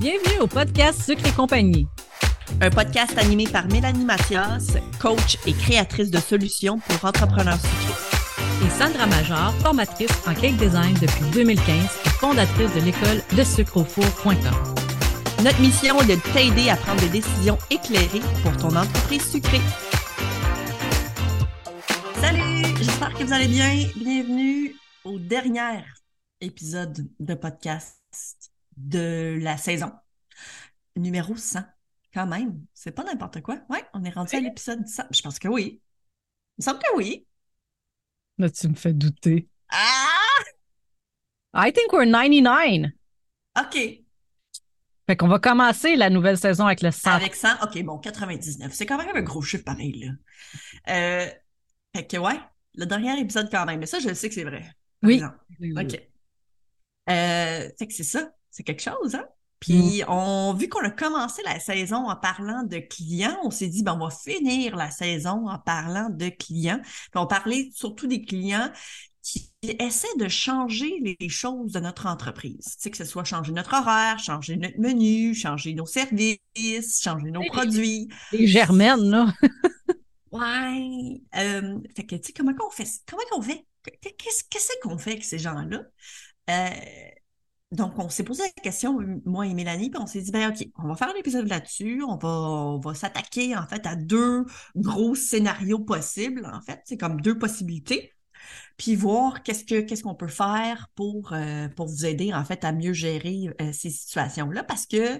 Bienvenue au podcast Sucre et compagnie. Un podcast animé par Mélanie Mathias, coach et créatrice de solutions pour entrepreneurs sucrés. Et Sandra Major, formatrice en cake design depuis 2015 et fondatrice de l'école de sucreaufour.com. Notre mission est de t'aider à prendre des décisions éclairées pour ton entreprise sucrée. Salut, j'espère que vous allez bien. Bienvenue au dernier épisode de podcast de la saison. Numéro 100. Quand même, c'est pas n'importe quoi. Ouais, on est rendu à l'épisode 100. Je pense que oui. Il me semble que oui. Là, tu me fais douter. Ah! I think we're 99. OK. Fait qu'on va commencer la nouvelle saison avec le 100. Avec 100, OK, bon, 99. C'est quand même un gros chiffre pareil, là. Euh, fait que, ouais, le dernier épisode quand même. Mais ça, je sais que c'est vrai. Oui. OK. Euh, fait que c'est ça. C'est quelque chose, hein? Puis, on, vu qu'on a commencé la saison en parlant de clients, on s'est dit, ben, on va finir la saison en parlant de clients. Puis, on parlait surtout des clients qui essaient de changer les choses de notre entreprise. Tu sais, que ce soit changer notre horaire, changer notre menu, changer nos services, changer nos produits. Les germaines, là. ouais. Euh, fait que, tu sais, comment qu'on fait? Comment qu'on fait? Qu'est-ce qu'on fait avec ces gens-là? Euh, donc, on s'est posé la question, moi et Mélanie, puis on s'est dit, ben OK, on va faire un épisode là-dessus, on va, s'attaquer en fait à deux gros scénarios possibles, en fait, c'est comme deux possibilités, puis voir qu'est-ce que qu'est-ce qu'on peut faire pour, euh, pour vous aider en fait à mieux gérer euh, ces situations-là, parce que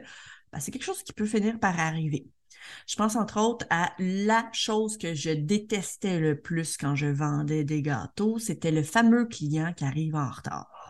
ben, c'est quelque chose qui peut finir par arriver. Je pense entre autres à la chose que je détestais le plus quand je vendais des gâteaux, c'était le fameux client qui arrive en retard.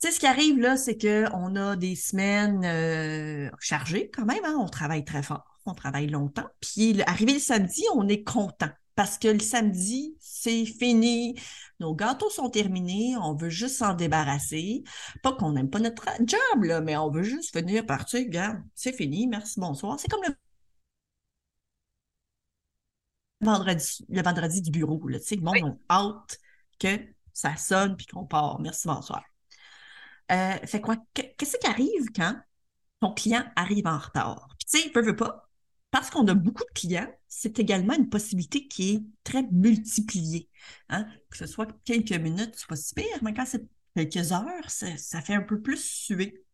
Tu sais, ce qui arrive là, c'est qu'on a des semaines euh, chargées quand même, hein? on travaille très fort, on travaille longtemps. Puis arrivé le samedi, on est content parce que le samedi, c'est fini. Nos gâteaux sont terminés, on veut juste s'en débarrasser. Pas qu'on n'aime pas notre job, là, mais on veut juste venir partir. Regarde, c'est fini, merci, bonsoir. C'est comme le vendredi, le vendredi du bureau. Là, tu sais, le monde que ça sonne puis qu'on part. Merci, bonsoir. Euh, fait quoi? Qu'est-ce qui arrive quand ton client arrive en retard? Tu sais, pas. Parce qu'on a beaucoup de clients, c'est également une possibilité qui est très multipliée. Hein? Que ce soit quelques minutes, c'est pas si pire, mais quand c'est quelques heures, ça, fait un peu plus suer.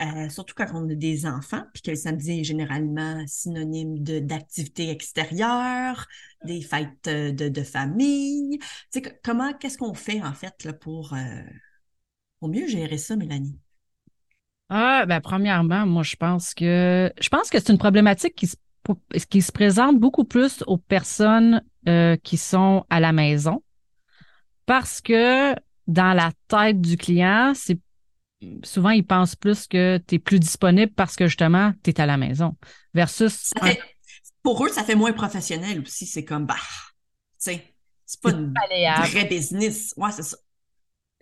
Euh, surtout quand on a des enfants, puis que le samedi est généralement synonyme d'activités extérieures, des fêtes euh, de, de famille. Tu sais, comment, qu'est-ce qu'on fait en fait là, pour, pour mieux gérer ça, Mélanie? Ah, ben, premièrement, moi, je pense que je pense que c'est une problématique qui se, qui se présente beaucoup plus aux personnes euh, qui sont à la maison parce que dans la tête du client, c'est souvent il pense plus que tu es plus disponible parce que justement, tu es à la maison. Versus. pour eux, ça fait moins professionnel aussi. C'est comme bah, tu sais, c'est pas une vraie business. Ouais, c'est ça.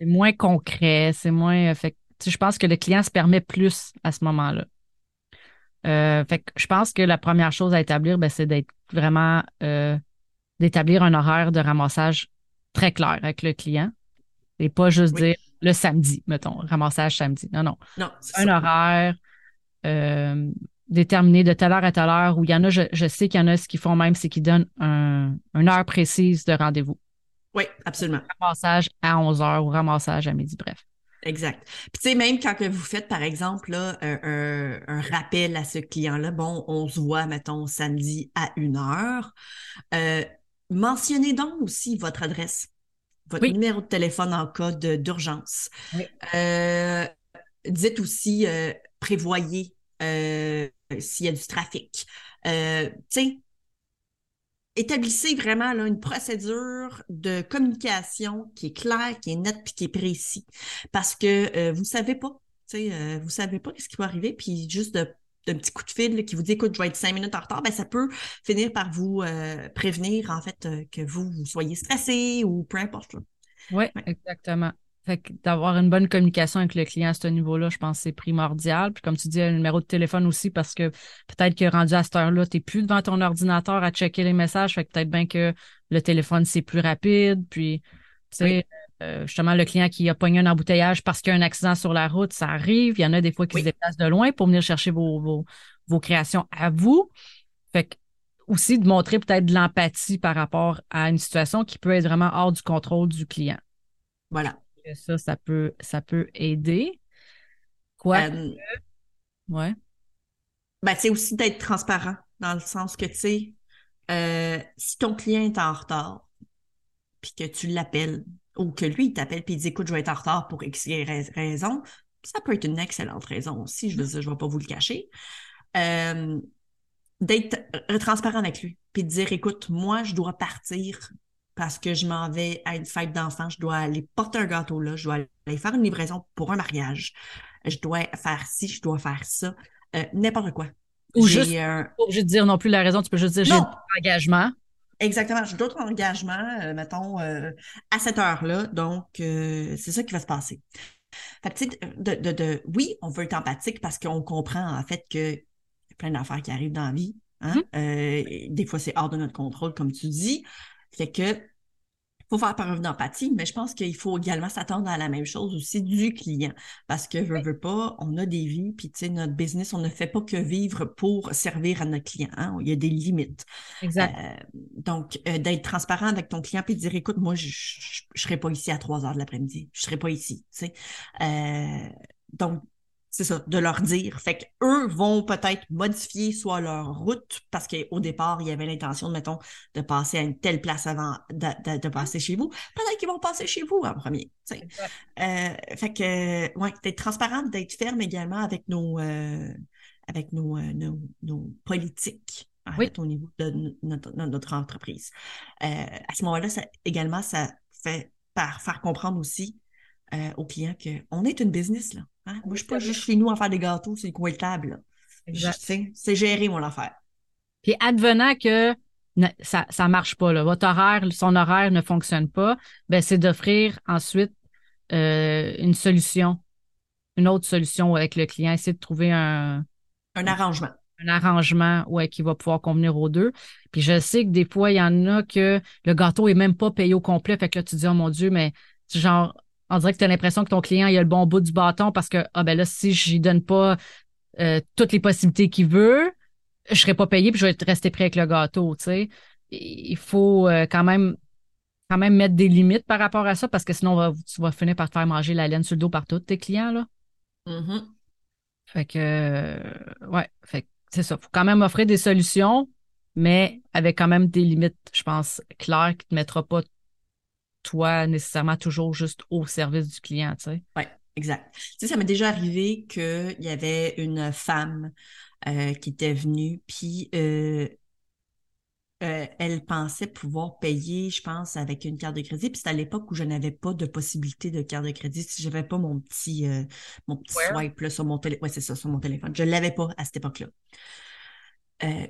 C'est moins concret, c'est moins. Euh, fait, je pense que le client se permet plus à ce moment-là. Euh, fait je pense que la première chose à établir, ben, c'est d'être vraiment euh, d'établir un horaire de ramassage très clair avec le client. Et pas juste dire le samedi, mettons, ramassage samedi. Non, non. non un horaire déterminé de telle heure à telle heure où il y en a, je, sais qu'il y en a ce qu'ils font même, c'est qu'ils donnent un, une heure précise de rendez-vous. Oui, absolument. Ramassage à 11 heures ou ramassage à midi, bref. Exact. Puis tu sais, même quand que vous faites, par exemple, là, un, rappel à ce client-là, bon, on se voit, mettons, samedi à une heure, euh, mentionnez donc aussi votre adresse, votre numéro de téléphone en cas d'urgence. Euh, dites aussi, euh, prévoyez s'il y a du trafic. tu sais, établissez vraiment là, une procédure de communication qui est claire, qui est nette, puis qui est précis. Parce que euh, vous savez pas, euh, vous savez pas ce qui va arriver, puis juste de d'un petit coup de fil qui vous dit écoute, je vais être cinq minutes en retard, ben ça peut finir par vous euh, prévenir en fait euh, que vous, vous, soyez stressé ou peu importe. Oui, ouais. exactement. Fait d'avoir une bonne communication avec le client à ce niveau-là, je pense que c'est primordial. Puis comme tu dis, un numéro de téléphone aussi, parce que peut-être que rendu à cette heure-là, tu n'es plus devant ton ordinateur à checker les messages. Fait que peut-être bien que le téléphone, c'est plus rapide. Puis, tu sais, euh, justement le client qui a pogné un embouteillage parce qu'il y a un accident sur la route, ça arrive. Il y en a des fois qui se déplacent de loin pour venir chercher vos, vos, créations à vous. Fait que aussi de montrer peut-être de l'empathie par rapport à une situation qui peut être vraiment hors du contrôle du client. Voilà. Ça, ça peut, ça peut aider. Quoi? Euh, ouais. Ben, c'est aussi d'être transparent dans le sens que, tu sais, euh, si ton client est en retard, puis que tu l'appelles, ou que lui, il t'appelle, puis il dit, écoute, je vais être en retard pour X raison, ça peut être une excellente raison aussi, je veux dire, je ne vais pas vous le cacher. Euh, d'être transparent avec lui, puis de dire, écoute, moi, je dois partir parce que je m'en vais à une fête d'enfants, je dois aller porter un gâteau là, je dois aller faire une livraison pour un mariage, je dois faire ci, je dois faire ça, euh, n'importe quoi. Ou juste, euh, dire non plus la raison, tu peux juste dire j'ai d'autres engagement. Exactement, j'ai d'autres engagements, euh, mettons, à cette heure-là, donc c'est ça qui va se passer. Fait que, de, de, de, oui, on veut être empathique parce qu'on comprend en fait qu'il y a plein d'affaires qui arrivent dans la vie. Hein? Mm-hmm. des fois, c'est hors de notre contrôle, comme tu dis. Fait que faut faire preuve d'empathie, mais je pense qu'il faut également s'attendre à la même chose aussi du client. Parce que, je veux pas, on a des vies, puis tu sais, notre business, on ne fait pas que vivre pour servir à notre client. Hein. Il y a des limites. Exact. Euh, donc, euh, d'être transparent avec ton client, puis de dire, écoute, moi, je ne serai pas ici à 3 heures de l'après-midi. Je ne serai pas ici. Tu sais. Euh, donc, c'est ça, de leur dire. Fait qu'eux vont peut-être modifier soit leur route, parce qu'au départ, il y avait l'intention, mettons, de passer à une telle place avant de, passer chez vous. Peut-être qu'ils vont passer chez vous en premier. Euh, fait que, ouais, d'être transparente, d'être ferme également avec nos, euh, avec nos, euh, nos, politiques. au niveau de notre, entreprise. à ce moment-là, ça, également, ça fait par faire comprendre aussi aux clients qu'on est une business, là. Hein? Moi, je suis pas juste chez nous à faire des gâteaux, c'est quoi table. C'est géré mon affaire. Puis advenant que ça ne marche pas, là, votre horaire, son horaire ne fonctionne pas, ben, c'est d'offrir ensuite euh, une solution, une autre solution avec le client, essayer de trouver un, un arrangement. Un arrangement ouais, qui va pouvoir convenir aux deux. Puis je sais que des fois, il y en a que le gâteau est même pas payé au complet. Fait que là, tu dis, oh mon Dieu, mais genre, on dirait que tu as l'impression que ton client il a le bon bout du bâton parce que ah ben là si je lui donne pas euh, toutes les possibilités qu'il veut, je serai pas payé puis je vais rester prêt avec le gâteau, tu sais. Il faut euh, quand même quand même mettre des limites par rapport à ça parce que sinon tu vas finir par te faire manger la laine sur le dos par tous tes clients là. Mm-hmm. Fait que euh, ouais, fait c'est ça, faut quand même offrir des solutions mais avec quand même des limites, je pense, claires qui te mettra pas toi nécessairement toujours juste au service du client, tu sais? Oui, exact. Tu sais, ça m'est déjà arrivé qu'il y avait une femme euh, qui était venue, puis euh, euh, elle pensait pouvoir payer, je pense, avec une carte de crédit. Puis c'était à l'époque où je n'avais pas de possibilité de carte de crédit. Si j'avais pas mon petit, mon petit swipe sur mon téléphone. Ouais, c'est ça, sur mon téléphone. Je l'avais pas à cette époque-là.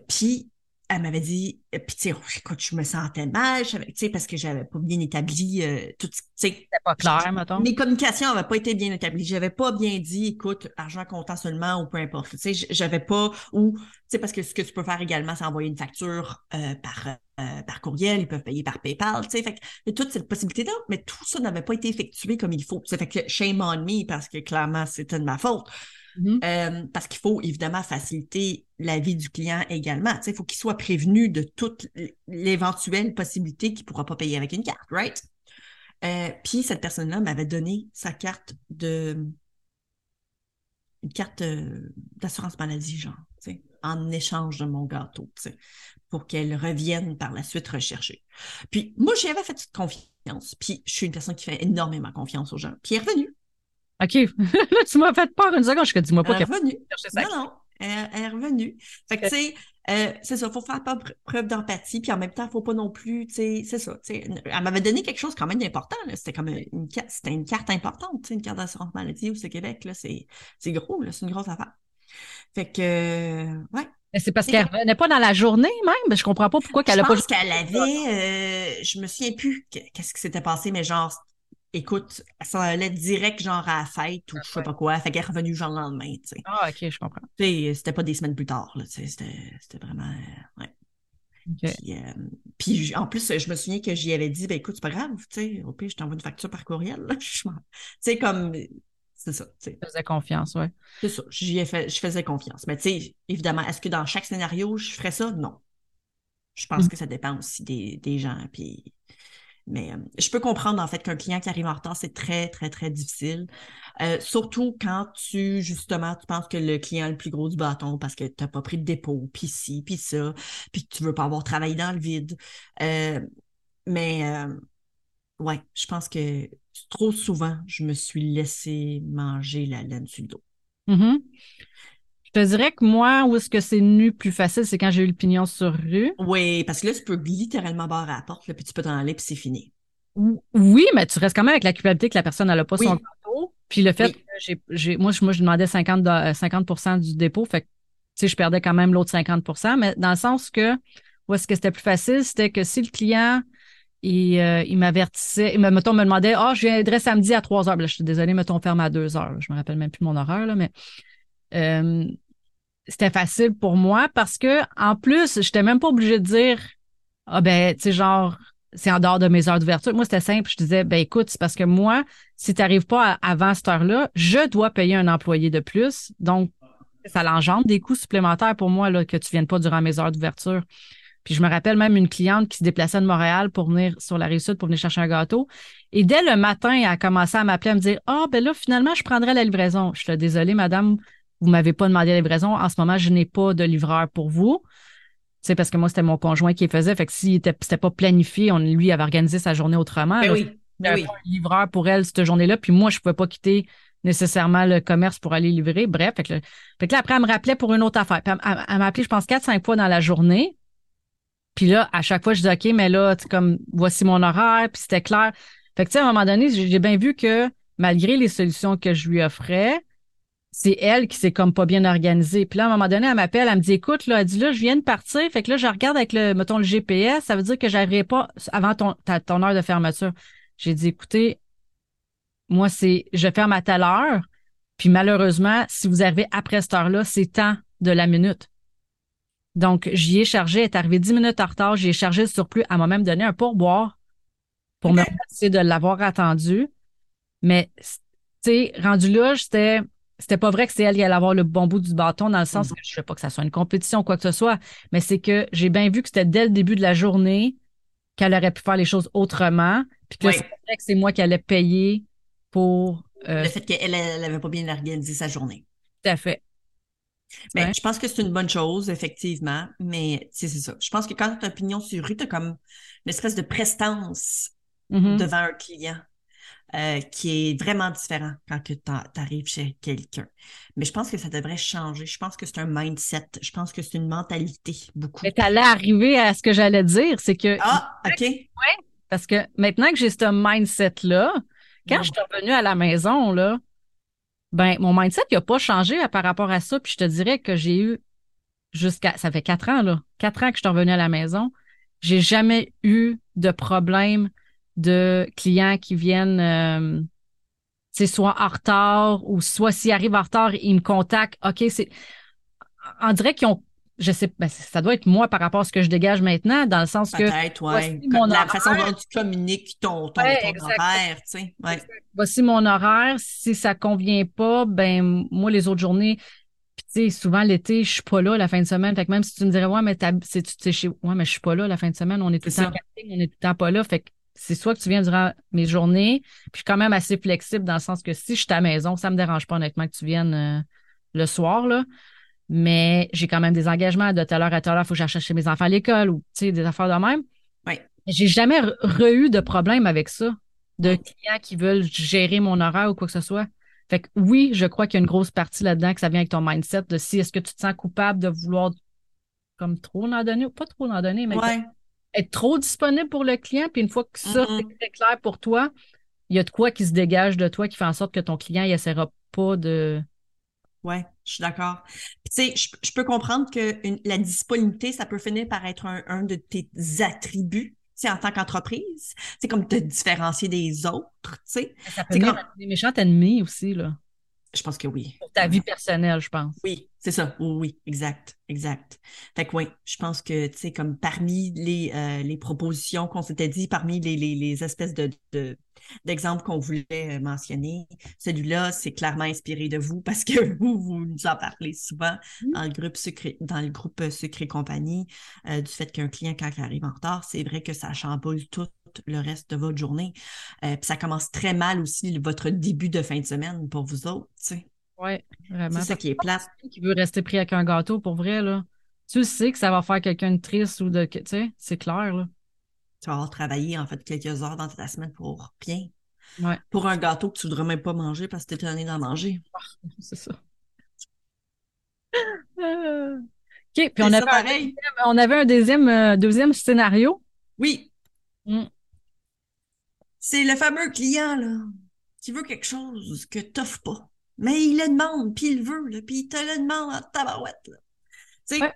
puis elle m'avait dit, euh, puis tu sais, oh, écoute, je me sentais mal, tu sais, parce que j'avais pas bien établi euh, tout, tu sais. C'était pas clair, mettons. Mes communications n'avaient pas été bien établies. J'avais pas bien dit, écoute, argent comptant seulement ou peu importe. Tu sais, j'avais pas, ou, tu sais, parce que ce que tu peux faire également, c'est envoyer une facture euh, par, par courriel, ils peuvent payer par PayPal, tu sais, fait que toute cette possibilité-là, mais tout ça n'avait pas été effectué comme il faut. Ça fait que shame on me, parce que clairement, c'était de ma faute. Mm-hmm. Euh, parce qu'il faut évidemment faciliter la vie du client également. il faut qu'il soit prévenu de toute l'éventuelle possibilité qu'il ne pourra pas payer avec une carte, right? Euh, puis cette personne-là m'avait donné sa carte de une carte euh, d'assurance maladie, genre, en échange de mon gâteau, pour qu'elle revienne par la suite rechercher. Puis moi, j'y avais fait confiance. Puis je suis une personne qui fait énormément confiance aux gens. Puis elle est revenue. OK. là, tu m'as fait peur une seconde. Je te dis-moi pas qu'elle est revenue. Non, non. Elle, est revenue. Fait que, tu sais, euh, c'est ça, il faut faire preuve d'empathie, puis en même temps, il ne faut pas non plus, tu sais, c'est ça. Elle m'avait donné quelque chose quand même d'important. C'était comme une, c'était une carte importante, une carte d'assurance maladie au Québec, là, c'est, c'est gros, là, c'est une grosse affaire. Fait que, euh, ouais. C'est parce qu'elle revenait pas dans la journée même. Je comprends pas pourquoi qu'elle a pas. Je pense qu'elle avait, euh, je me souviens plus qu'est-ce qui s'était passé, mais genre écoute, elle s'en allait direct genre à la fête ou je sais pas quoi. Fait qu'elle est revenue genre le lendemain, tu sais. Ah, ok, je comprends. Tu sais, c'était pas des semaines plus tard, là, tu sais, c'était vraiment, euh, ouais. Puis, en plus, je me souviens que j'y avais dit, ben écoute, c'est pas grave, tu sais, au pire, je t'envoie une facture par courriel. Tu sais, comme, c'est ça. Tu faisais confiance, oui. C'est ça, j'y fait, je faisais confiance. Mais tu sais, évidemment, est-ce que dans chaque scénario, je ferais ça? Non. Je pense mm. que ça dépend aussi des, des gens. Puis mais euh, je peux comprendre en fait qu'un client qui arrive en retard, c'est très, très, très difficile. Euh, surtout quand tu, justement, tu penses que le client est le plus gros du bâton parce que tu n'as pas pris de dépôt, puis ci, puis ça, puis que tu veux pas avoir travaillé dans le vide. Euh, mais ouais, je pense que trop souvent, je me suis laissé manger la laine sur le dos. Mm-hmm. Je te dirais que moi, où est-ce que c'est nu plus facile, c'est quand j'ai eu le pignon sur rue. Oui, parce que là, tu peux littéralement barrer à la porte, puis tu peux t'en aller, puis c'est fini. Oui, mais tu restes quand même avec la culpabilité que la personne n'a pas son gâteau. Puis le fait que j'ai, moi, je, moi, je demandais 50, 50 euh, du dépôt, fait que, tu sais, je perdais quand même l'autre 50% mais dans le sens que, où est-ce que c'était plus facile, c'était que si le client, il, euh, il m'avertissait, il me, mettons, me demandait, ah, oh, je viendrai samedi à 3 heures. Là, je suis désolée, mettons, ferme à 2 heures. Je me rappelle même plus mon horaire, là, mais euh, c'était facile pour moi parce que en plus, je n'étais même pas obligée de dire Ah ben, tu sais, genre, c'est en dehors de mes heures d'ouverture. Moi, c'était simple. Je disais, ben écoute, c'est parce que moi, si tu n'arrives pas avant cette heure-là, je dois payer un employé de plus. Donc, ça l'engendre des coûts supplémentaires pour moi là, que tu ne viennes pas durant mes heures d'ouverture. Puis je me rappelle même une cliente qui se déplaçait de Montréal pour venir sur la rive sud pour venir chercher un gâteau. Et dès le matin, elle a commencé à m'appeler, à me dire Ah, ben là, finalement, je prendrai la livraison. Je suis désolée, madame, vous m'avez pas demandé la livraison. En ce moment, je n'ai pas de livreur pour vous. C'est parce que moi, c'était mon conjoint qui faisait. Fait que s'il était, c'était pas planifié, on, lui avait organisé sa journée autrement. Ben oui. Ben oui. un livreur pour elle cette journée-là. Puis moi, je pouvais pas quitter nécessairement le commerce pour aller livrer. Bref, fait que, là, après, elle me rappelait pour une autre affaire. Puis elle, m'a appelé, je pense, quatre, cinq fois dans la journée. Puis là, à chaque fois, je dis OK, mais là, comme voici mon horaire, puis c'était clair. Fait que tu sais, à un moment donné, j'ai bien vu que malgré les solutions que je lui offrais, c'est elle qui s'est comme pas bien organisée. Puis là, à un moment donné, elle m'appelle, elle me dit Écoute, là, elle dit là, je viens de partir. Fait que là, je regarde avec le, mettons, le GPS, ça veut dire que j'arriverai pas avant ton, ton heure de fermeture. J'ai dit Écoutez, moi, c'est je ferme à telle heure. Puis malheureusement, si vous arrivez après cette heure-là, c'est temps de la minute. Donc, j'y ai chargé, elle est arrivée dix minutes en retard, j'y ai chargé le surplus. Elle m'a même donné un pourboire pour me remercier de l'avoir attendu. Mais, tu sais, rendu là, j'étais c'était pas vrai que c'est elle qui allait avoir le bon bout du bâton dans le sens mm. que je ne sais pas que ça soit une compétition ou quoi que ce soit, mais c'est que j'ai bien vu que c'était dès le début de la journée qu'elle aurait pu faire les choses autrement, puis que c'est vrai que c'est moi qui allais payer pour euh, le fait qu'elle n'avait pas bien organisé sa journée. Tout à fait. Mais je pense que c'est une bonne chose, effectivement, mais c'est ça. Je pense que quand tu as un pignon sur rue, tu as comme une espèce de prestance mm-hmm. devant un client. Euh, qui est vraiment différent quand tu arrives chez quelqu'un. Mais je pense que ça devrait changer. Je pense que c'est un mindset. Je pense que c'est une mentalité beaucoup. Mais tu allais arriver à ce que j'allais dire, c'est que. Ah, OK. Oui, parce que maintenant que j'ai ce mindset-là, quand je suis revenue à la maison, là, ben, mon mindset n'a pas changé par rapport à ça. Puis je te dirais que j'ai eu jusqu'à. Ça fait quatre ans, là. Quatre ans que je suis revenue à la maison. J'ai jamais eu de problème de clients qui viennent euh, c'est soit en retard ou soit s'ils arrivent en retard, ils me contactent. OK, c'est. On dirait qu'ils ont. Je sais, ben, ça doit être moi par rapport à ce que je dégage maintenant, dans le sens que. Peut-être, oui. La façon dont tu communiques ton, ton, horaire, tu sais. Ouais. Voici mon horaire. Si ça convient pas, ben, moi, les autres journées, puis tu sais, souvent l'été, je suis pas là la fin de semaine. Fait que même si tu me dirais, ouais, mais c'est, tu sais, ouais, mais je suis pas là la fin de semaine, on est tout le temps en on est tout le temps pas là. Fait que c'est soit que tu viens durant mes journées, puis je suis quand même assez flexible dans le sens que si je suis à la maison, ça me dérange pas honnêtement que tu viennes euh, le soir, là. Mais j'ai quand même des engagements de telle heure à telle heure, il faut que j'aille chercher mes enfants à l'école ou des affaires de même. Oui. J'ai jamais re-eu de problème avec ça, de clients qui veulent gérer mon horaire ou quoi que ce soit. Fait que oui, je crois qu'il y a une grosse partie là-dedans que ça vient avec ton mindset de si est-ce que tu te sens coupable de vouloir comme trop en donner ou pas trop en donner, mais être trop disponible pour le client, puis une fois que ça, mm-hmm. c'est clair pour toi, il y a de quoi qui se dégage de toi qui fait en sorte que ton client, il essaiera pas de. Oui, je suis d'accord. Tu sais, je, peux comprendre que la disponibilité, ça peut finir par être un, de tes attributs en tant qu'entreprise. C'est comme te différencier des autres, tu sais. Ça peut être des méchants ennemis aussi, là. Je pense que oui. Pour ta vie personnelle, je pense. Oui, c'est ça. Oui, oui, exact, exact. Fait que oui, je pense que, tu sais, comme parmi les, euh, les propositions qu'on s'était dit, parmi les, les, les espèces de, de, d'exemples qu'on voulait euh, mentionner, celui-là, c'est clairement inspiré de vous parce que vous, vous nous en parlez souvent Mm. dans le groupe secret, dans le groupe euh, Secret Compagnie, euh, du fait qu'un client, quand il arrive en retard, c'est vrai que ça chamboule tout le reste de votre journée. Euh, puis ça commence très mal aussi votre début de fin de semaine pour vous autres, tu sais. Oui, vraiment. C'est ça qui est plate. Qui veut rester pris avec un gâteau, pour vrai, là. Tu sais que ça va faire quelqu'un de triste ou de. Tu sais, c'est clair, là. Tu vas avoir travaillé, en fait, quelques heures dans ta semaine pour rien. Ouais. Pour un gâteau que tu voudrais même pas manger parce que tu es étonné d'en manger. C'est ça. Euh, OK, puis on ça, avait, un deuxième, on avait un deuxième, euh, deuxième scénario. Oui, Mm. C'est le fameux client, là, qui veut quelque chose que t'offres pas. Mais il le demande, puis il le veut, là, puis il te le demande en tabarouette, là. Tu sais, Ouais.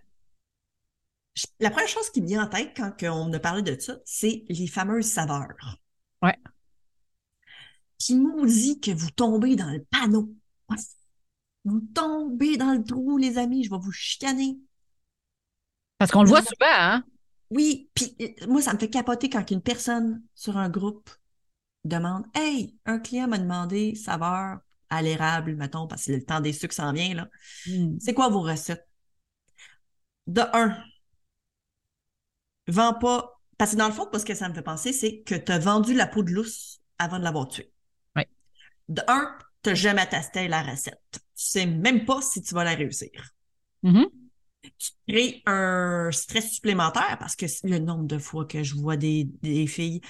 la première chose qui me vient en tête quand on a parlé de ça, c'est les fameuses saveurs. Ouais. Qui maudit que vous tombez dans le panneau. Vous tombez dans le trou, les amis, je vais vous chicaner. Parce qu'on le voit souvent, hein? Oui, puis euh, moi, ça me fait capoter quand une personne sur un groupe demande Hey, un client m'a demandé saveur à l'érable, mettons, parce que le temps des sucres s'en vient, là. Mm. C'est quoi vos recettes? De un, vends pas. Parce que dans le fond, ce que ça me fait penser, c'est que tu as vendu la peau de lousse avant de l'avoir tué. Ouais. De un, tu n'as jamais testé la recette. Tu sais même pas si tu vas la réussir. Mhm. Tu crées un stress supplémentaire parce que le nombre de fois que je vois des, des filles,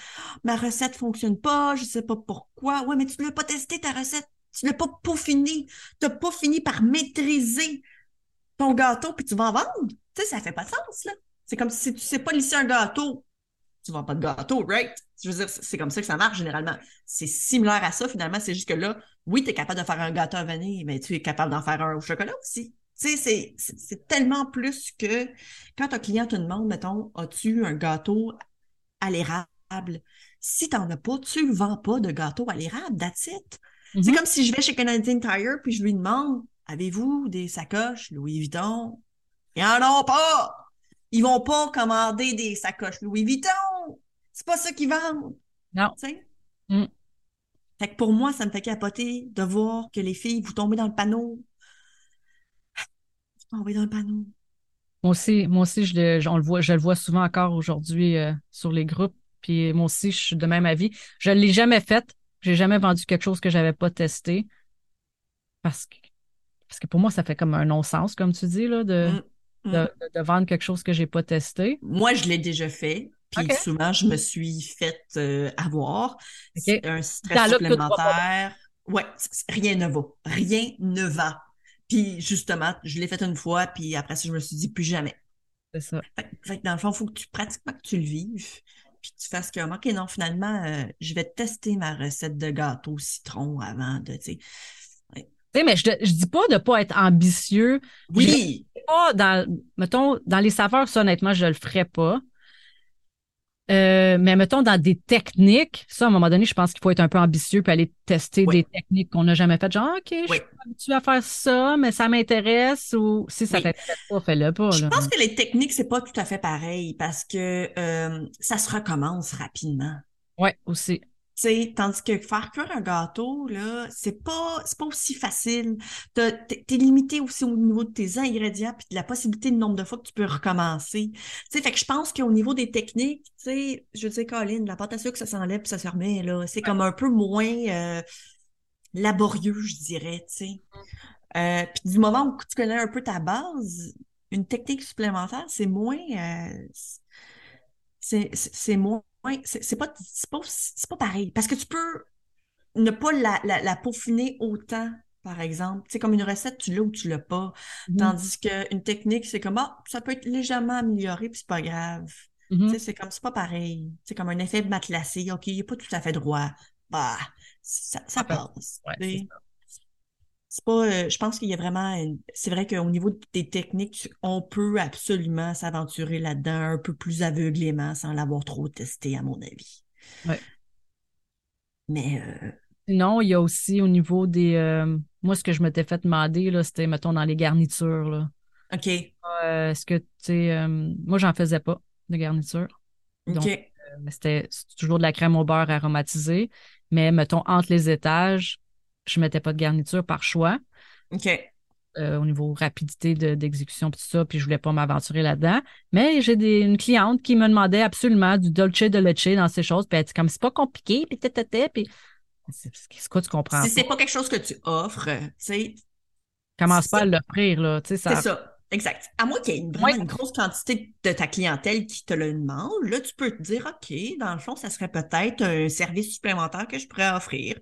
ma recette fonctionne pas, je sais pas pourquoi. Ouais, mais tu l'as pas testé ta recette. Tu l'as pas peaufiné. Tu n'as pas fini par maîtriser ton gâteau puis tu vas en vendre. Tu sais, ça fait pas de sens. C'est comme si tu sais pas lisser un gâteau, tu vends pas de gâteau, right? Je veux dire, c'est c'est comme ça que ça marche généralement. C'est similaire à ça, finalement. C'est juste que là, oui, tu es capable de faire un gâteau à vanille, mais tu es capable d'en faire un au chocolat aussi. Tu sais, c'est- tellement plus que quand un client te demande, mettons, as-tu un gâteau à l'érable? Si t'en as pas, tu ne vends pas de gâteau à l'érable, that's it. C'est Mhm. comme si je vais chez Canadian Tire puis je lui demande, avez-vous des sacoches Louis Vuitton? Ils en ont pas! Ils vont pas commander des sacoches Louis Vuitton! C'est pas ça qu'ils vendent! Non. Tu sais? Mm. Fait que pour moi, ça me fait capoter de voir que les filles, vous tombez dans le panneau. Vous tombez dans le panneau. Moi aussi, moi aussi, je le, je- on le voit, je le vois souvent encore aujourd'hui euh, sur les groupes. Puis moi aussi, je suis de même avis. Je ne l'ai jamais fait. J'ai jamais vendu quelque chose que j'avais pas testé. Parce que, parce que pour moi, ça fait comme un non-sens, comme tu dis, là, de, Mm. de, Mm. de- de vendre quelque chose que j'ai pas testé. Moi, je l'ai déjà fait. Puis souvent, je me suis fait euh, avoir. C'est un stress supplémentaire. Ouais, rien ne va. Rien ne va. Puis justement, je l'ai fait une fois, puis après ça, je me suis dit plus jamais. C'est ça. Fait, fait que dans le fond, il faut que tu pratiquement que tu le vives. Puis que tu fasses comme, OK, non, finalement, euh, je vais tester ma recette de gâteau au citron avant de, tu sais. Mais je, je dis pas de pas être ambitieux. Oui! Pas dans, mettons, dans les saveurs, ça, honnêtement, je le ferais pas. Euh, mais mettons, dans des techniques, ça, à un moment donné, je pense qu'il faut être un peu ambitieux puis aller tester Oui. des techniques qu'on n'a jamais faites. Genre, OK, je Oui. suis pas habituée à faire ça, mais ça m'intéresse ou si ça Oui. t'intéresse pas, fais-le pas. Je là. pense que les techniques, c'est pas tout à fait pareil parce que euh, ça se recommence rapidement. Ouais, aussi. Tu sais, tandis que faire cuire un gâteau, là, c'est pas, c'est pas aussi facile. T'es limité aussi au niveau de tes ingrédients puis de la possibilité de nombre de fois que tu peux recommencer. Tu sais, fait que je pense qu'au niveau des techniques, tu sais, je veux dire, Colin, la pâte à sucre, ça s'enlève puis ça se remet, là. C'est comme un peu moins euh, laborieux, je dirais, tu sais. Euh, puis du moment où tu connais un peu ta base, une technique supplémentaire, c'est moins, euh, c'est moins, c'est c'est pas, c'est pas, c'est pas pareil. Parce que tu peux ne pas la, la, la peaufiner autant, par exemple. Sais, comme une recette, tu l'as ou tu l'as pas. Mhm. Tandis qu'une technique, c'est comme, ah, ça peut être légèrement amélioré, puis c'est pas grave. Mhm. C'est comme, c'est pas pareil. C'est comme un effet matelassé. OK, il est pas tout à fait droit. Bah, ça, ça Ouais, passe. ouais. C'est pas, euh, je pense qu'il y a vraiment, une- c'est vrai qu'au niveau des techniques, on peut absolument s'aventurer là-dedans un peu plus aveuglément sans l'avoir trop testé, à mon avis. Ouais. Mais, euh, Sinon, il y a aussi au niveau des. euh, Moi, ce que je m'étais fait demander, là, c'était, mettons, dans les garnitures. Là. OK. Euh, Est-ce que, tu sais, moi, j'en faisais pas de garniture. OK. Donc, c'était toujours de la crème au beurre aromatisée. Mais, mettons, entre les étages, je mettais pas de garniture par choix. OK. euh, au niveau rapidité de- d'exécution puis tout ça, puis je voulais pas m'aventurer là-dedans. Mais j'ai une cliente qui me demandait absolument du dolce de leche dans ces choses, puis elle dit comme c'est pas compliqué, puis tata, puis c'est quoi tu comprends Si c'est pas quelque chose que tu offres, tu sais, Commence pas à l'offrir là, tu sais ça. c'est ça. Exact. À moins qu'il y ait une- vraiment Ouais. une grosse quantité de ta clientèle qui te le demande, là, tu peux te dire, OK, dans le fond, ça serait peut-être un service supplémentaire que je pourrais offrir.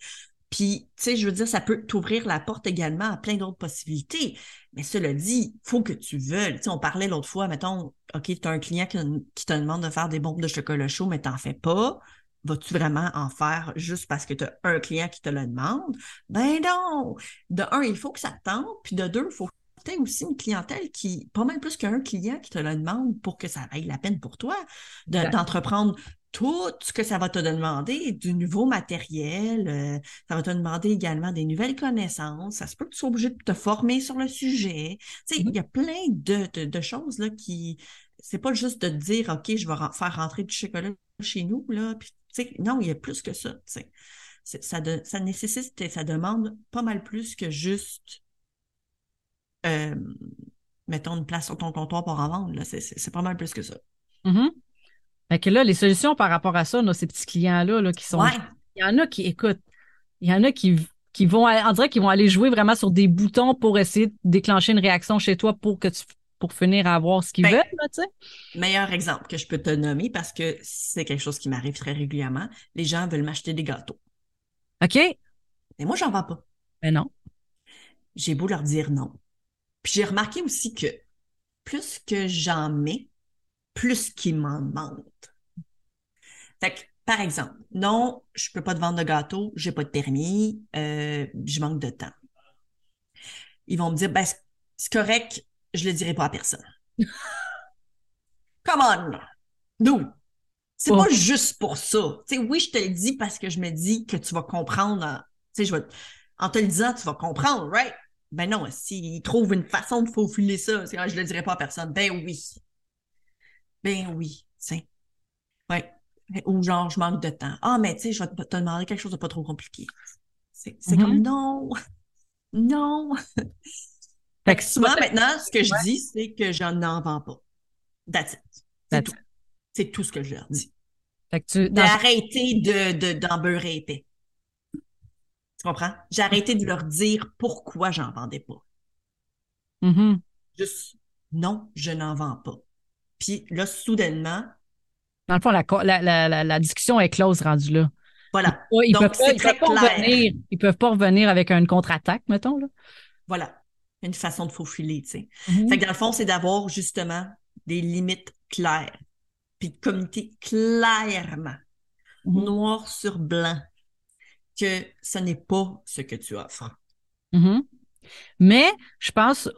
Puis, tu sais, je veux dire, ça peut t'ouvrir la porte également à plein d'autres possibilités. Mais cela dit, faut que tu veuilles. Tu sais, on parlait l'autre fois, mettons, OK, tu as un client qui, qui te demande de faire des bombes de chocolat chaud, mais t'en fais pas. Vas-tu vraiment en faire juste parce que tu as un client qui te le demande? Ben non! De un, il faut que ça te tente, puis de deux, il faut que tu aies aussi une clientèle qui, pas mal plus qu'un client qui te le demande pour que ça vaille la peine pour toi de- d'entreprendre tout ce que ça va te demander, du nouveau matériel, euh, ça va te demander également des nouvelles connaissances, ça se peut que tu sois obligé de te former sur le sujet. Tu sais, Mhm. il y a plein de, de, de choses là qui, c'est pas juste de te dire, OK, je vais faire rentrer du chocolat chez nous, là, puis, tu sais, non, il y a plus que ça, tu sais. Ça, de- ça nécessite et ça demande pas mal plus que juste, euh, mettons, une place sur ton comptoir pour en vendre, là. C'est- C'est c'est pas mal plus que ça. Mhm. Fait que là, les solutions par rapport à ça, là, ces petits clients-là là, qui sont. Ouais. Il y en a qui écoutent. Il y en a qui, qui vont, on dirait qu'ils vont aller jouer vraiment sur des boutons pour essayer de déclencher une réaction chez toi pour que tu pour finir à avoir ce qu'ils Ben, veulent, là, tu sais. Meilleur exemple que je peux te nommer parce que c'est quelque chose qui m'arrive très régulièrement. Les gens veulent m'acheter des gâteaux. OK? Mais moi, j'en vends pas. Ben non. J'ai beau leur dire non. Puis j'ai remarqué aussi que plus que j'en mets, plus qu'ils m'en demandent. Fait que, par exemple, non, je peux pas te vendre de gâteau, j'ai pas de permis, euh, je manque de temps. Ils vont me dire, ben, c'est- correct, je le dirai pas à personne. Come on! Nous! C'est Oh. pas juste pour ça. Tu sais, oui, je te le dis parce que je me dis que tu vas comprendre. en- Tu sais, je vais, en te le disant, tu vas comprendre, right? Ben non, s'ils trouvent une façon de faufiler ça, c'est, je le dirai pas à personne. Ben oui. Ben oui. Ouais. Ou genre, je manque de temps. Ah, mais tu sais, je vais te demander quelque chose de pas trop compliqué. C'est c'est Mhm. comme non. Non. Fait que Souvent, maintenant, ce que je dis, c'est que j'en en vends pas. That's it. C'est That's tout. C'est tout ce que je leur dis. fait que tu, D'arrêter de, de, d'en beurrer épais. Tu comprends? J'ai arrêté de leur dire pourquoi j'en vendais pas. Mhm. Juste, non, je n'en vends pas. Puis là, soudainement, Dans le fond, la, la, la, discussion est close rendue là. voilà, Ils Donc, peuvent ils peuvent pas clair. revenir, ils peuvent pas revenir avec une contre-attaque, mettons, là. voilà. Une façon de faufiler, tu sais. Mhm. Fait que dans le fond, c'est d'avoir justement des limites claires. Puis de communiquer clairement, Mhm. noir sur blanc, que ce n'est pas ce que tu offres. Mhm. Mais je pense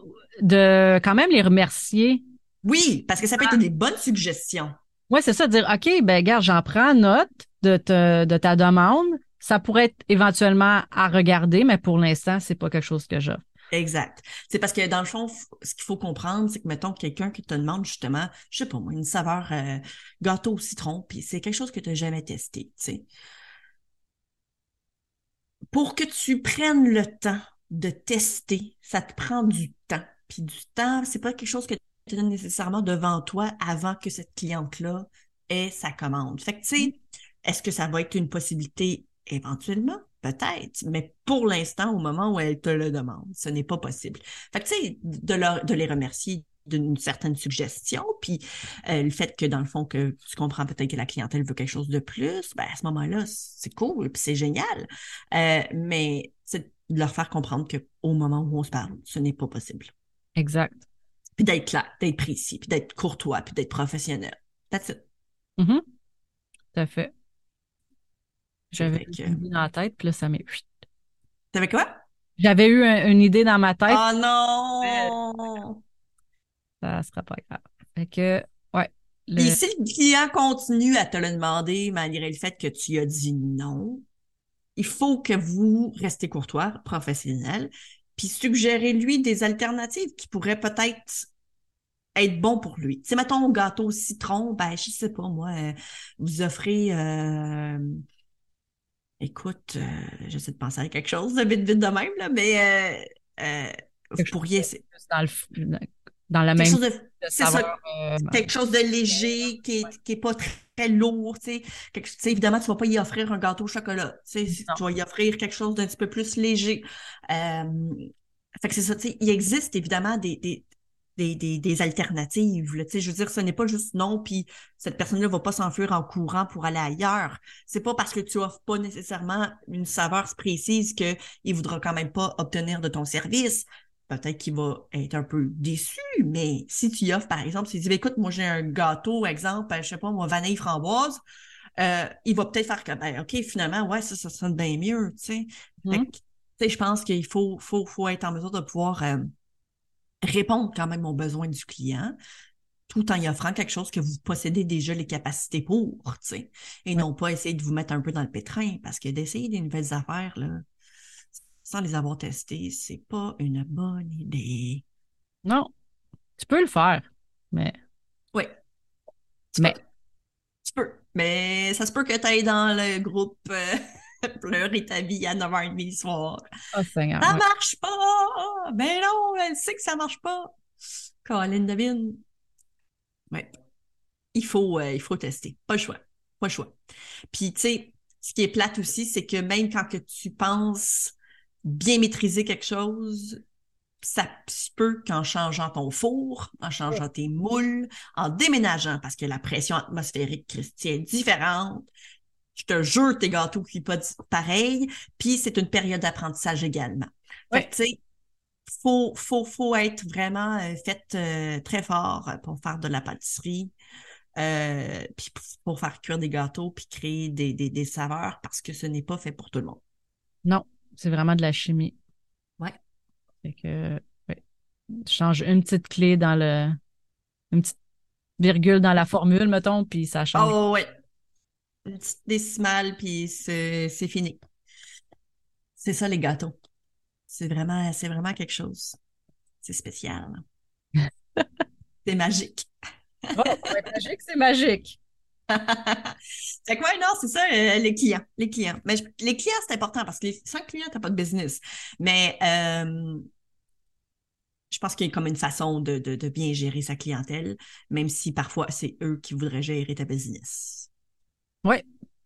de quand même les remercier. Oui, parce que ça peut être des bonnes suggestions. Oui, c'est ça, dire OK, ben regarde, j'en prends note de, te- de ta demande. Ça pourrait être éventuellement à regarder, mais pour l'instant, c'est pas quelque chose que j'offre. Exact. C'est parce que dans le fond, ce qu'il faut comprendre, c'est que mettons quelqu'un qui te demande justement, je sais pas moi, une saveur euh, gâteau au citron, puis c'est quelque chose que tu n'as jamais testé, tu sais. Pour que tu prennes le temps de tester, ça te prend du temps. Puis du temps, c'est pas quelque chose que nécessairement devant toi avant que cette cliente-là ait sa commande. Fait que tu sais, est-ce que ça va être une possibilité? Éventuellement? Peut-être, mais pour l'instant, au moment où elle te le demande, ce n'est pas possible. Fait que, tu sais, de, leur- de les remercier d'une certaine suggestion, puis euh, le fait que, dans le fond, que tu comprends peut-être que la clientèle veut quelque chose de plus, ben, à ce moment-là, c'est cool, puis c'est génial. Euh, mais c'est de leur faire comprendre qu'au moment où on se parle, ce n'est pas possible. Exact. Puis d'être clair, d'être précis, puis d'être courtois, puis d'être professionnel. That's it. Mhm. Tout à fait. J'avais que- une idée dans la tête, puis là, ça m'est. T'avais quoi? J'avais eu un- une idée dans ma tête, Oh non! ça sera pas grave. Fait que, ouais. le- Puis si le client continue à te le demander malgré le fait que tu as dit non, il faut que vous restez courtois, professionnel, puis suggérer-lui des alternatives qui pourraient peut-être être bon pour lui. Tu sais, mettons, gâteau au citron, ben, je sais pas, moi, euh, vous offrez, euh, écoute, euh, j'essaie de penser à quelque chose de vite, vite de même, là, mais vous pourriez... Dans, le, dans la même... C'est ça, quelque chose de léger, qui est, qui est pas très lourd, tu sais. évidemment, tu vas pas y offrir un gâteau au chocolat, tu sais, tu vas y offrir quelque chose d'un petit peu plus léger. fait que c'est ça, tu sais, il existe évidemment des, des, des, des, des alternatives. Là. Je veux dire, ce n'est pas juste non, puis cette personne-là ne va pas s'enfuir en courant pour aller ailleurs. C'est pas parce que tu offres pas nécessairement une saveur précise qu'il ne voudra quand même pas obtenir de ton service. Peut-être qu'il va être un peu déçu, mais si tu offres, par exemple, s'il dit ben, écoute, moi j'ai un gâteau, exemple, je sais pas, moi, vanille framboise, euh, il va peut-être faire que ben, OK, finalement, ouais, ça, ça sonne bien mieux. Tu sais. Je pense qu'il faut, faut, faut être en mesure de pouvoir euh, répondre quand même aux besoins du client tout en y offrant quelque chose que vous possédez déjà les capacités pour, tu sais, et non pas essayer de vous mettre un peu dans le pétrin, parce que d'essayer des nouvelles affaires, là, sans les avoir testées, c'est pas une bonne idée. Non, tu peux le faire, mais... Oui. mais... Tu peux, mais ça se peut que tu ailles dans le groupe... Euh, pleurer ta vie à 9h30 le soir. Oh, Seigneur, ça marche pas! Ben non, elle sait que ça marche pas. Colin Devine. Ouais. Il faut, euh, il faut tester. Pas le choix. Pas le choix. Puis, tu sais, ce qui est plate aussi, c'est que même quand que tu penses bien maîtriser quelque chose, ça se peut qu'en changeant ton four, en changeant tes moules, en déménageant, parce que la pression atmosphérique, Christian, est différente, je te jure, tes gâteaux qui pas pareil. Puis c'est une période d'apprentissage également. Fait tu sais, faut, faut, faut être vraiment euh, fait euh, très fort pour faire de la pâtisserie. Euh, puis pour faire cuire des gâteaux puis créer des, des, des saveurs parce que ce n'est pas fait pour tout le monde. Non, c'est vraiment de la chimie. Ouais. Fait que, ouais. change une petite clé dans le. Une petite virgule dans la formule, mettons, puis ça change. Oh, ouais une petite décimale, puis c'est fini. C'est ça, les gâteaux. C'est vraiment, c'est vraiment quelque chose. C'est spécial. c'est magique. oh, c'est magique, c'est magique. C'est quoi, non, c'est ça, euh, les clients. Les clients. Mais les clients, c'est important parce que sans clients, tu n'as pas de business. Mais euh, je pense qu'il y a comme une façon de, de, bien gérer sa clientèle, même si parfois c'est eux qui voudraient gérer ta business. Oui,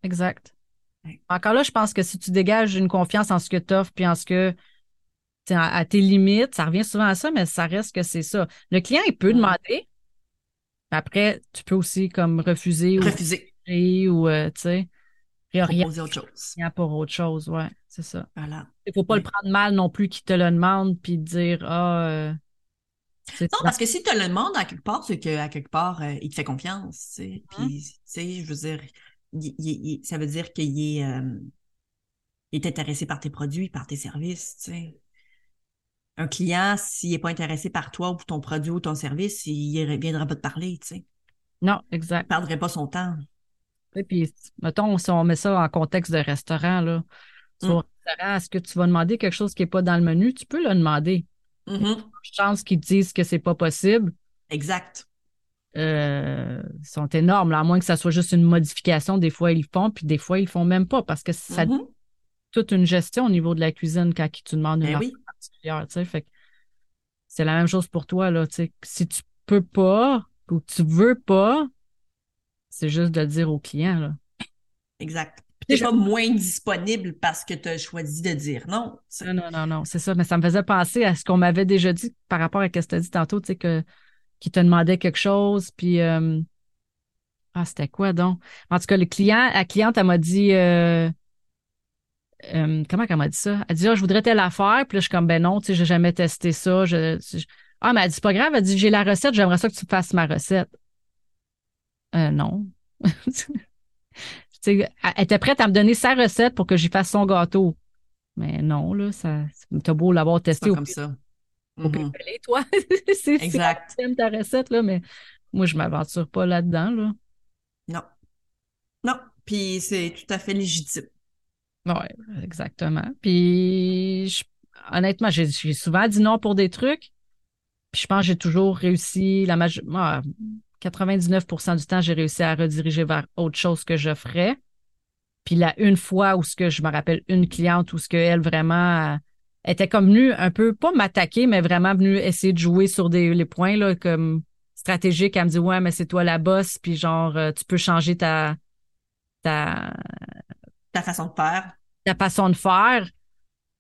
exact. Encore là, je pense que si tu dégages une confiance en ce que tu offres puis en ce que à, tes limites, ça revient souvent à ça, mais ça reste que c'est ça. Le client, il peut demander. Après, tu peux aussi comme refuser refuser. ou, euh, tu sais, réorienter autre chose. pour autre chose, ouais, c'est ça. Voilà. Il faut pas le prendre mal non plus qu'il te le demande puis dire ah euh, non, parce que si tu le demandes à quelque part, c'est qu'à quelque part, euh, il te fait confiance. Tu sais. Puis, tu sais, je veux dire, ça veut dire qu'il est, est intéressé par tes produits, par tes services. Tu sais. Un client, s'il n'est pas intéressé par toi ou pour ton produit ou ton service, il ne viendra pas te parler. Tu sais. Non, exact. Il ne perdrait pas son temps. Et puis, mettons, si on met ça en contexte de restaurant, là, mm. restaurant, est-ce que tu vas demander quelque chose qui n'est pas dans le menu? Tu peux le demander. Mm-hmm. Chance qu'ils disent que c'est pas possible. Exact. Euh, sont énormes, là, à moins que ça soit juste une modification. Des fois, ils font, puis des fois, ils font même pas parce que ça mm-hmm. toute une gestion au niveau de la cuisine quand tu demandes une ben oui. Particulière. Fait c'est la même chose pour toi. Là, si tu peux pas ou tu veux pas, c'est juste de le dire au client. Là. Exact. Tu n'es pas moins disponible parce que tu as choisi de dire non. Non, non, non, non, c'est ça. Mais ça me faisait penser à ce qu'on m'avait déjà dit par rapport à ce que tu as dit tantôt, tu sais, que qui te demandait quelque chose, puis euh, ah, c'était quoi donc? En tout cas, le client, la cliente, elle m'a dit euh, euh, comment elle m'a dit ça? Elle dit ah, je voudrais telle affaire, puis là, je suis comme ben non, tu sais, j'ai jamais testé ça. ah, mais elle dit c'est pas grave, elle dit j'ai la recette, j'aimerais ça que tu fasses ma recette. Euh, non. elle était prête à me donner sa recette pour que j'y fasse son gâteau. Mais non, là, ça, t'as beau l'avoir testé. Pas comme ça. Mm toi. c'est exact. ta recette, là, mais moi, je ne m'aventure pas là-dedans. Là. Non. Non. Puis c'est tout à fait légitime. Oui, exactement. Puis honnêtement, j'ai souvent dit non pour des trucs. Puis je pense que j'ai toujours réussi, la major... 99% du temps, j'ai réussi à rediriger vers autre chose que je ferais. Puis là, une fois où ce que je me rappelle une cliente où ce qu'elle vraiment était comme venue un peu, pas m'attaquer, mais vraiment venue essayer de jouer sur des les points là, comme stratégiques. Elle me dit Ouais, mais c'est toi la bosse, puis genre, euh, tu peux changer ta ta ta façon de faire. Ta façon de faire.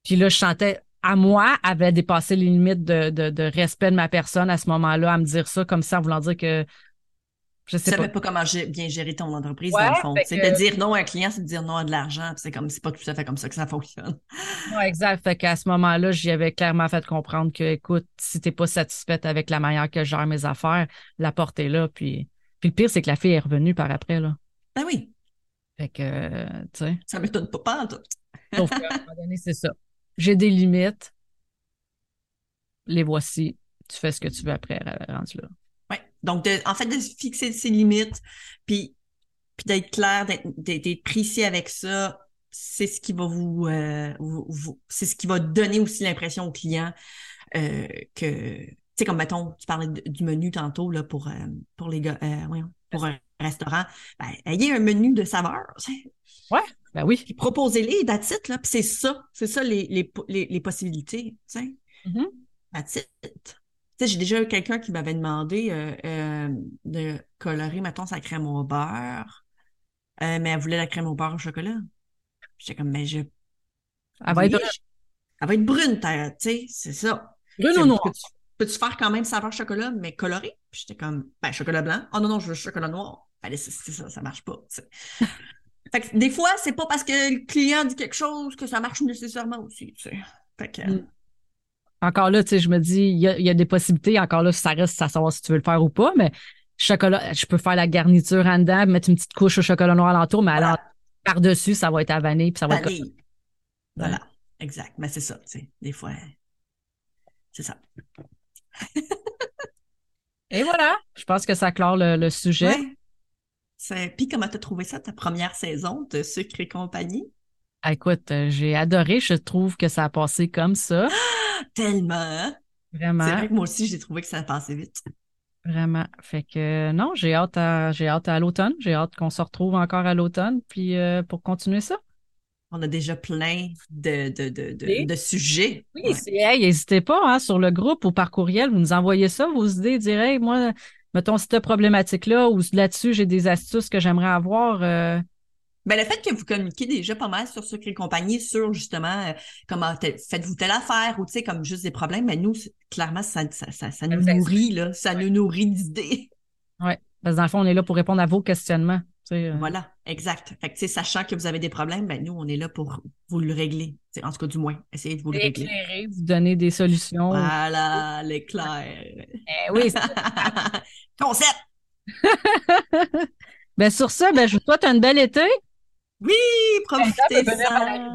Puis là, je sentais à moi, avait dépassé les limites de, de, de respect de ma personne à ce moment-là, à me dire ça comme ça, en voulant dire que je sais pas. pas comment bien gérer ton entreprise, dans le fond. C'est de dire non à un client, c'est de dire non à de l'argent. C'est comme, c'est pas tout à fait comme ça que ça fonctionne. Ouais, exact. Fait qu'à ce moment-là, j'y avais clairement fait comprendre que, écoute, si t'es pas satisfaite avec la manière que je gère mes affaires, la porte est là. Puis, puis le pire, c'est que la fille est revenue par après, là. Ben oui. Fait que, tu sais. Ça m'étonne pas, pas en tout. Sauf qu'à un moment donné, c'est ça. J'ai des limites. Les voici. Tu fais ce que tu veux après, rendu là. Donc, en fait, de fixer ses limites, puis, puis d'être clair, d'être précis avec ça, c'est ce qui va vous, euh, c'est ce qui va donner aussi l'impression au client euh, que, tu sais, comme mettons, tu parlais du menu tantôt là pour euh, pour les gars, pour un restaurant, ben, ayez un menu de saveurs. Ouais, ben oui. Proposez-les, that's it, là. Puis c'est ça, c'est ça les, les, les, possibilités, tu sais. Mm-hmm. That's it j'ai déjà eu quelqu'un qui m'avait demandé euh, euh, de colorer, mettons, sa crème au beurre, euh, mais elle voulait la crème au beurre au chocolat. J'étais comme, mais je. Elle va, être... elle va être brune, tu sais, c'est ça. Brune ou noire? Peux-tu faire quand même saveur chocolat, mais coloré? j'étais comme, ben, chocolat blanc. Oh non, non, je veux chocolat noir. Allez, c'est ça, ça marche pas. fait que des fois, c'est pas parce que le client dit quelque chose que ça marche nécessairement aussi. Fait que. Mm encore là, tu sais, je me dis, il y, a, des possibilités. Encore là, ça reste à savoir si tu veux le faire ou pas, mais chocolat, je peux faire la garniture en dedans, mettre une petite couche au chocolat noir alentour, mais par-dessus, ça va être à vanille, puis ça va être. Voilà, exact. Mais c'est ça, tu sais, des fois, c'est ça. Et voilà, je pense que ça clore le, sujet. Puis comment tu as trouvé ça, ta première saison de Sucre et compagnie? Ah, écoute, euh, j'ai adoré. Je trouve que ça a passé comme ça. Tellement. Vraiment. C'est vrai que moi aussi, j'ai trouvé que ça a passé vite. Vraiment. Fait que non, j'ai hâte à j'ai hâte à l'automne. J'ai hâte qu'on se retrouve encore à l'automne, puis euh, pour continuer ça. On a déjà plein de, de, de, de, sujets. Oui, n'hésitez pas hein, sur le groupe ou par courriel, vous nous envoyez ça, vos idées, dire hey, moi, mettons cette problématique-là ou là-dessus, j'ai des astuces que j'aimerais avoir. Euh, ben, le fait que vous communiquez déjà pas mal sur Sucre et compagnie, sur justement euh, comment faites-vous telle affaire ou tu sais, comme juste des problèmes, mais ben, nous, clairement, ça, ça, ça, nous nourrit, là, ça nous nourrit d'idées. Oui, parce que dans le fond, on est là pour répondre à vos questionnements. Euh. Voilà, exact. Fait que, sachant que vous avez des problèmes, ben, nous, on est là pour vous le régler. en tout cas, du moins, essayez de vous le régler. Éclairer, vous donner des solutions. Voilà, l'éclair. Eh oui, Concept! ben, sur ça, ben, je vous souhaite un bel été. Oui, profitez ça.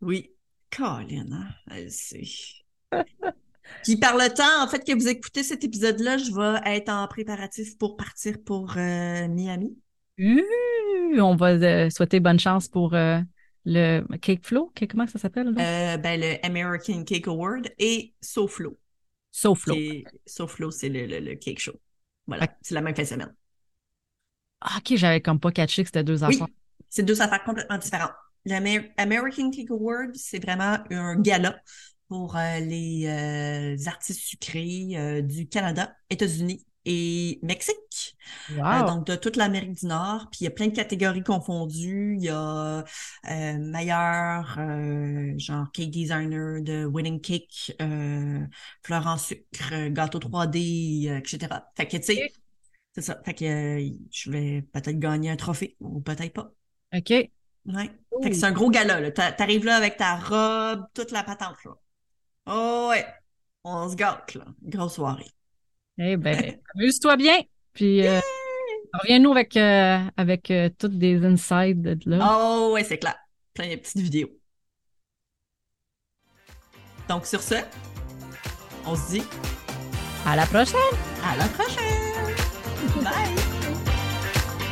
Oui, Colin, hein? elle sait. Puis par le temps, en fait, que vous écoutez cet épisode-là, je vais être en préparatif pour partir pour euh, Miami. on va euh, souhaiter bonne chance pour euh, le Cake Flow. Comment ça s'appelle? ben, le American Cake Award et SoFlo. SoFlo. SoFlo, c'est le, le, Cake Show. Voilà, c'est la même fin de semaine. Ah, OK, j'avais comme pas catché que c'était deux affaires. Oui, c'est deux affaires complètement différentes. L'American Cake Award, c'est vraiment un gala pour euh, les euh, artistes sucrés euh, du Canada, États-Unis et Mexique. donc, de toute l'Amérique du Nord. Puis, il y a plein de catégories confondues. Il y a meilleur, genre cake designer de Winning Cake, fleur en sucre, gâteau 3D, etc. Fait que, tu sais, c'est ça. Fait que euh, je vais peut-être gagner un trophée ou peut-être pas. OK. Ouais. Fait que c'est un gros gala, là. T'arrives là avec ta robe, toute la patente, là. Oh ouais. On se gâte, là. Grosse soirée. Eh ben, amuse-toi bien. Puis, euh, reviens-nous avec, euh, avec toutes des insides de là. Oh ouais, c'est clair. Plein de petites vidéos. Donc, sur ce, on se dit... À la prochaine! À la prochaine! Bye.